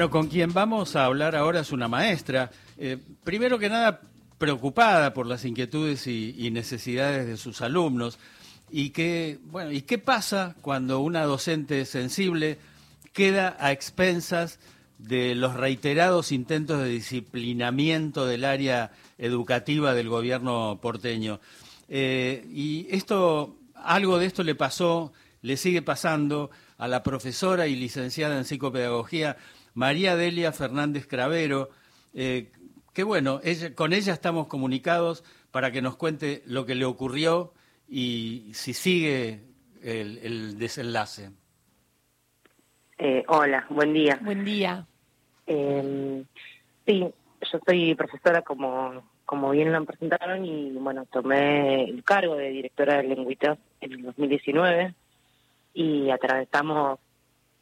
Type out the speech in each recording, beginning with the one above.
Bueno, con quien vamos a hablar ahora es una maestra. Eh, primero que nada, preocupada por las inquietudes y, necesidades de sus alumnos. Y qué, bueno, ¿y qué pasa cuando una docente sensible queda a expensas de los reiterados intentos de disciplinamiento del área educativa del gobierno porteño? Eh, y esto, algo de esto le pasó, le sigue pasando a la profesora y licenciada en psicopedagogía María Delia Fernández Cravero, eh, que bueno, con ella estamos comunicados para que nos cuente lo que le ocurrió y si sigue el, desenlace. Eh, hola, buen día. Buen día. Em, sí, yo soy profesora como, como bien lo presentaron y bueno, tomé el cargo de directora de Lengüitas en el 2019 y atravesamos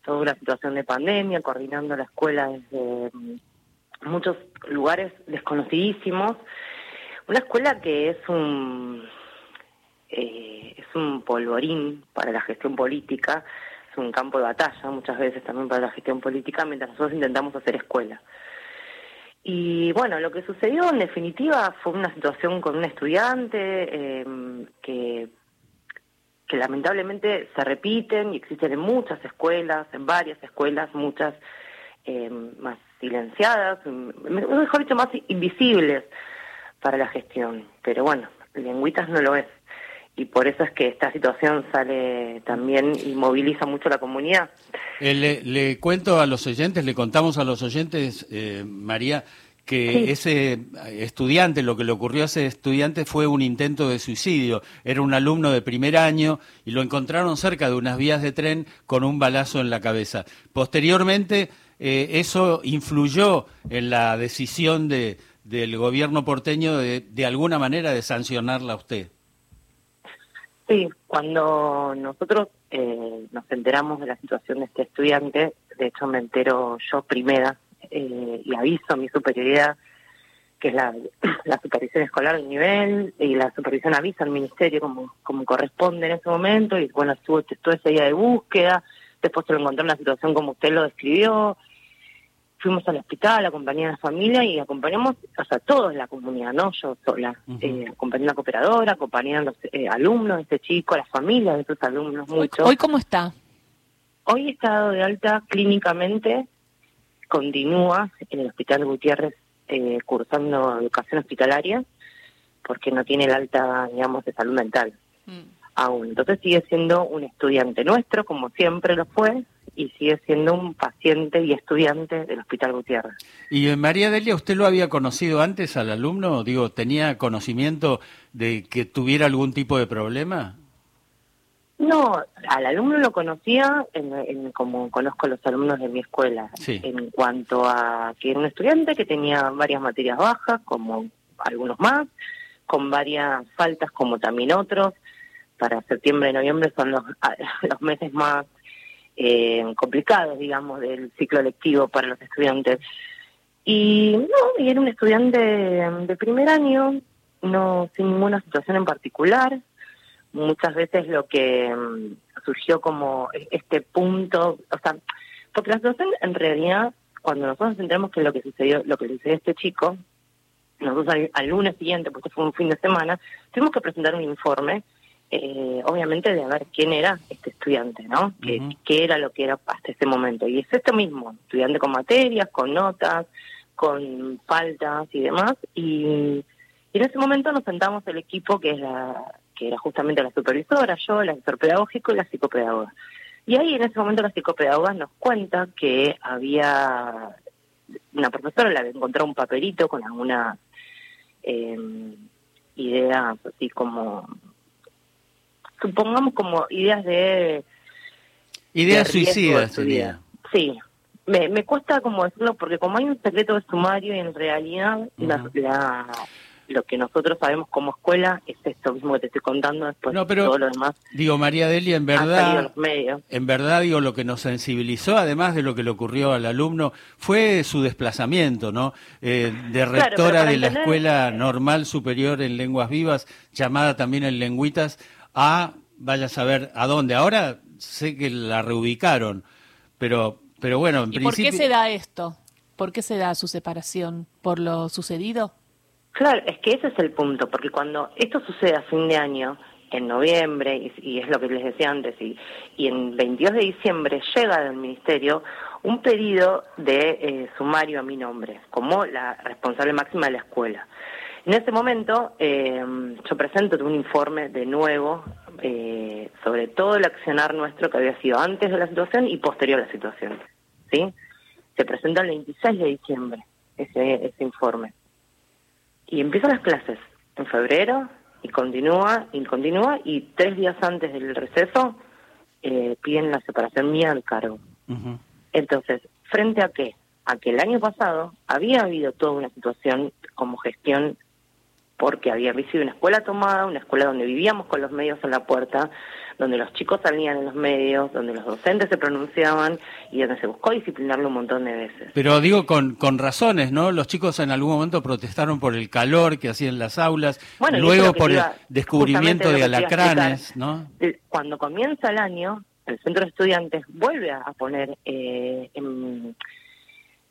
toda una situación de pandemia, coordinando la escuela desde mm, muchos lugares desconocidísimos. Una escuela que es un eh, es un polvorín para la gestión política, es un campo de batalla muchas veces también para la gestión política, mientras nosotros intentamos hacer escuela. Y bueno, lo que sucedió en definitiva fue una situación con un estudiante eh, que que lamentablemente se repiten y existen en muchas escuelas, en varias escuelas, muchas eh, más silenciadas, mejor dicho, más invisibles para la gestión. Pero bueno, Lengüitas no lo es. Y por eso es que esta situación sale también y moviliza mucho la comunidad. Eh, le, le, cuento a los oyentes, le contamos a los oyentes, eh, María, que ese estudiante, lo que le ocurrió a ese estudiante fue un intento de suicidio. Era un alumno de primer año y lo encontraron cerca de unas vías de tren con un balazo en la cabeza. Posteriormente, eh, eso influyó en la decisión de, del gobierno porteño de, de alguna manera de sancionarla a usted. Sí, cuando nosotros eh, nos enteramos de la situación de este estudiante, de hecho me entero yo primera eh, y aviso a mi superioridad, que es la, la supervisión escolar de nivel, y la supervisión avisa al ministerio como, como corresponde en ese momento, y bueno, estuvo todo ese día de búsqueda, después se lo encontró en una situación como usted lo describió, fuimos al hospital, acompañé a la familia y acompañamos, o sea, todos la comunidad, no yo sola. Eh, acompañé a la cooperadora, acompañé a los eh, alumnos de este chico, a las familias de esos alumnos, mucho. ¿Hoy cómo está? Hoy está dado de alta clínicamente continúa en el Hospital Gutiérrez eh, cursando educación hospitalaria porque no tiene el alta, digamos, de salud mental mm. aún. Entonces sigue siendo un estudiante nuestro, como siempre lo fue, y sigue siendo un paciente y estudiante del Hospital Gutiérrez. ¿Y eh, María Delia, usted lo había conocido antes al alumno? Digo, ¿tenía conocimiento de que tuviera algún tipo de problema? No, al alumno lo conocía en, como conozco a los alumnos de mi escuela, en cuanto a que era un estudiante que tenía varias materias bajas, como algunos más, con varias faltas como también otros. Para septiembre y noviembre son los, los meses más eh, complicados, digamos, del ciclo lectivo para los estudiantes. Y no, y era un estudiante de primer año, no sin ninguna situación en particular, muchas veces lo que mm, surgió como este punto, o sea, porque la situación en realidad, cuando nosotros entendemos que lo que sucedió, lo que sucedió a este chico, nosotros al, lunes siguiente, porque fue un fin de semana, tuvimos que presentar un informe, eh, obviamente de ver quién era este estudiante, ¿no? ¿Qué, era lo que era hasta ese momento. Y es este mismo, estudiante con materias, con notas, con faltas y demás. Y, y en ese momento nos sentamos el equipo, que es la, que era justamente la supervisora, yo, el asesor pedagógico y la psicopedagoga. Y ahí en ese momento la psicopedagoga nos cuenta que había una profesora le había encontrado un papelito con algunas eh, ideas así como supongamos como ideas de ideas suicidas sería. sí. Me, me cuesta como decirlo porque como hay un secreto de sumario y en realidad la lo que nosotros sabemos como escuela es esto mismo que te estoy contando después no, pero, todo lo demás digo María Delia en verdad en verdad digo lo que nos sensibilizó además de lo que le ocurrió al alumno fue su desplazamiento no eh, de rectora de la escuela normal superior en lenguas vivas llamada también en lengüitas a vaya a saber a dónde ahora sé que la reubicaron pero Pero bueno, en ¿Y principio... ¿Por qué se da esto? ¿Por qué se da su separación? ¿Por lo sucedido? Claro, es que ese es el punto, porque cuando esto sucede a fin de año, en noviembre, y, es lo que les decía antes, y, y en 22 de diciembre llega del Ministerio un pedido de eh, sumario a mi nombre, como la responsable máxima de la escuela. En ese momento eh, yo presento un informe de nuevo eh, sobre todo el accionar nuestro que había sido antes de la situación y posterior a la situación. ¿sí? Se presenta el 26 de diciembre ese, ese informe. Y empiezan las clases en febrero y continúa y continúa y tres días antes del receso eh, piden la separación mía del cargo. Entonces, ¿frente a qué? A que el año pasado había habido toda una situación como gestión porque había sido una escuela tomada, una escuela donde vivíamos con los medios en la puerta, donde los chicos salían en los medios, donde los docentes se pronunciaban y donde se buscó disciplinarlo un montón de veces. Pero digo con, con razones, ¿no? Los chicos en algún momento protestaron por el calor que hacían las aulas, luego por el descubrimiento de alacranes, ¿no? Cuando comienza el año, el centro de estudiantes vuelve a poner eh, en,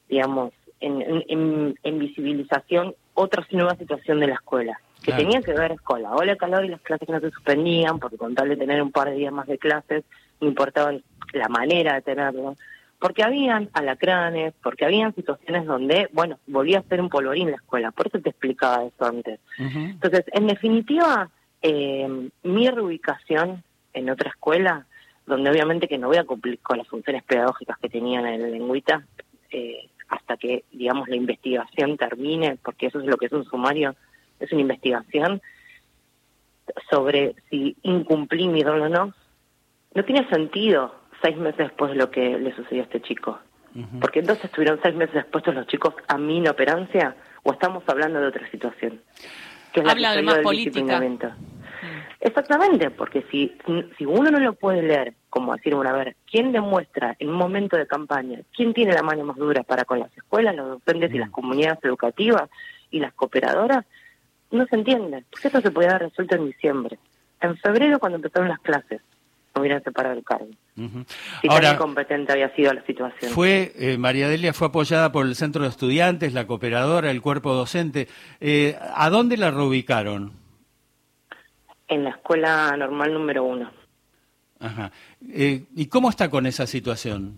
digamos, en, en, visibilización otra nueva situación de la escuela, que tenía que ver con la ola de calor y las clases que no se suspendían, porque con tal de tener un par de días más de clases, no importaba la manera de tenerlo, porque habían alacranes, porque habían situaciones donde, bueno, volvía a ser un polvorín la escuela, por eso te explicaba eso antes. Entonces, en definitiva, eh, mi reubicación en otra escuela, donde obviamente que no voy a cumplir con las funciones pedagógicas que tenía en el lengüita, eh, hasta que, digamos, la investigación termine, porque eso es lo que es un sumario, es una investigación sobre si incumplí mi rol o no, no tiene sentido seis meses después de lo que le sucedió a este chico. Porque entonces estuvieron seis meses después los chicos a mi inoperancia o estamos hablando de otra situación. Que es Habla de más política. Exactamente, porque si, si uno no lo puede leer, como decir, bueno, a ver, ¿quién demuestra en un momento de campaña, quién tiene la mano más dura para con las escuelas, los docentes y las mm. comunidades educativas y las cooperadoras? No se entiende, porque eso se podía haber resuelto en diciembre. En febrero, cuando empezaron las clases, hubieran separado el cargo. Si Ahora, tan incompetente había sido la situación. Fue, eh, María Delia fue apoyada por el Centro de Estudiantes, la cooperadora, el cuerpo docente. Eh, ¿A dónde la reubicaron? en la escuela normal número uno. Ajá. Eh, ¿Y cómo está con esa situación?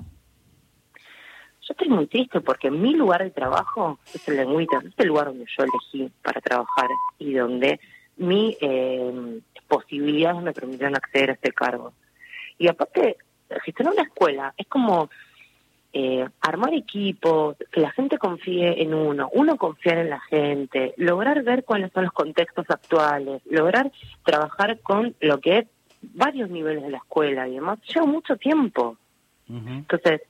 Yo estoy muy triste porque mi lugar de trabajo es el Lengüita, es el lugar donde yo elegí para trabajar y donde mi eh, posibilidades me permitieron acceder a este cargo. Y aparte, gestionar una escuela es como eh, armar equipos, que la gente confíe en uno, uno confiar en la gente, lograr ver cuáles son los contextos actuales, lograr trabajar con lo que es varios niveles de la escuela y demás, lleva mucho tiempo. Entonces,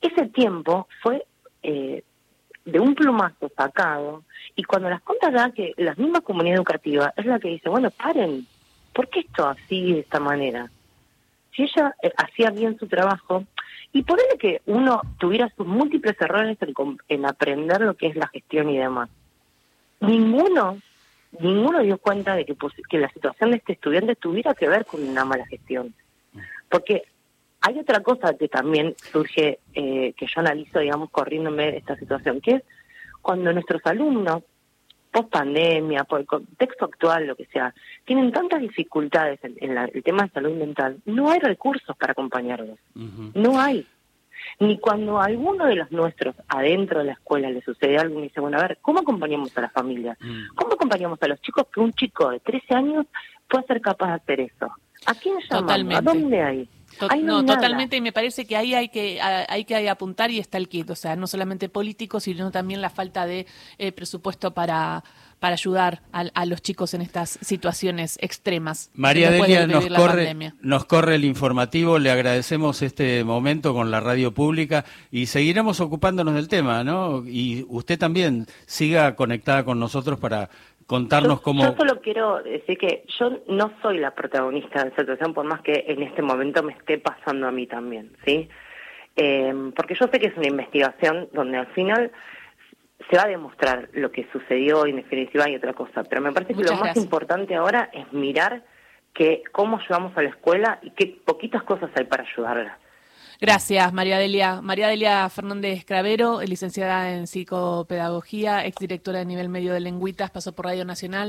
ese tiempo fue eh, de un plumazo sacado y cuando las cuentas dan que la misma comunidad educativa es la que dice, bueno, paren, ¿por qué esto así de esta manera? Si ella eh, hacía bien su trabajo, y eso que uno tuviera sus múltiples errores en, aprender lo que es la gestión y demás. Ninguno, ninguno dio cuenta de que, que la situación de este estudiante tuviera que ver con una mala gestión. Porque hay otra cosa que también surge, eh, que yo analizo, digamos, corriéndome esta situación, que es cuando nuestros alumnos, post pandemia, por el contexto actual, lo que sea, tienen tantas dificultades en, el tema de salud mental, no hay recursos para acompañarlos. No hay. Ni cuando a alguno de los nuestros adentro de la escuela le sucede algo y dice, bueno, a ver, ¿cómo acompañamos a la familia? Mm. ¿Cómo acompañamos a los chicos que un chico de 13 años puede ser capaz de hacer eso? ¿A quién llamamos? ¿A dónde hay? No, totalmente, y me parece que ahí hay que, hay que apuntar y está el kit, o sea, no solamente político, sino también la falta de eh, presupuesto para, para ayudar a, los chicos en estas situaciones extremas. María Delia, nos corre, nos corre el informativo, le agradecemos este momento con la radio pública y seguiremos ocupándonos del tema, ¿no? Y usted también siga conectada con nosotros para contarnos cómo... Yo solo quiero decir que yo no soy la protagonista de esa situación, por más que en este momento me esté pasando a mí también, ¿sí? Eh, porque yo sé que es una investigación donde al final se va a demostrar lo que sucedió y en definitiva hay otra cosa, pero me parece que lo más importante ahora es mirar que cómo ayudamos a la escuela y qué poquitas cosas hay para ayudarla. Gracias, María Delia. María Delia Fernández Cravero, licenciada en psicopedagogía, exdirectora de nivel medio de Lengüitas, pasó por Radio Nacional.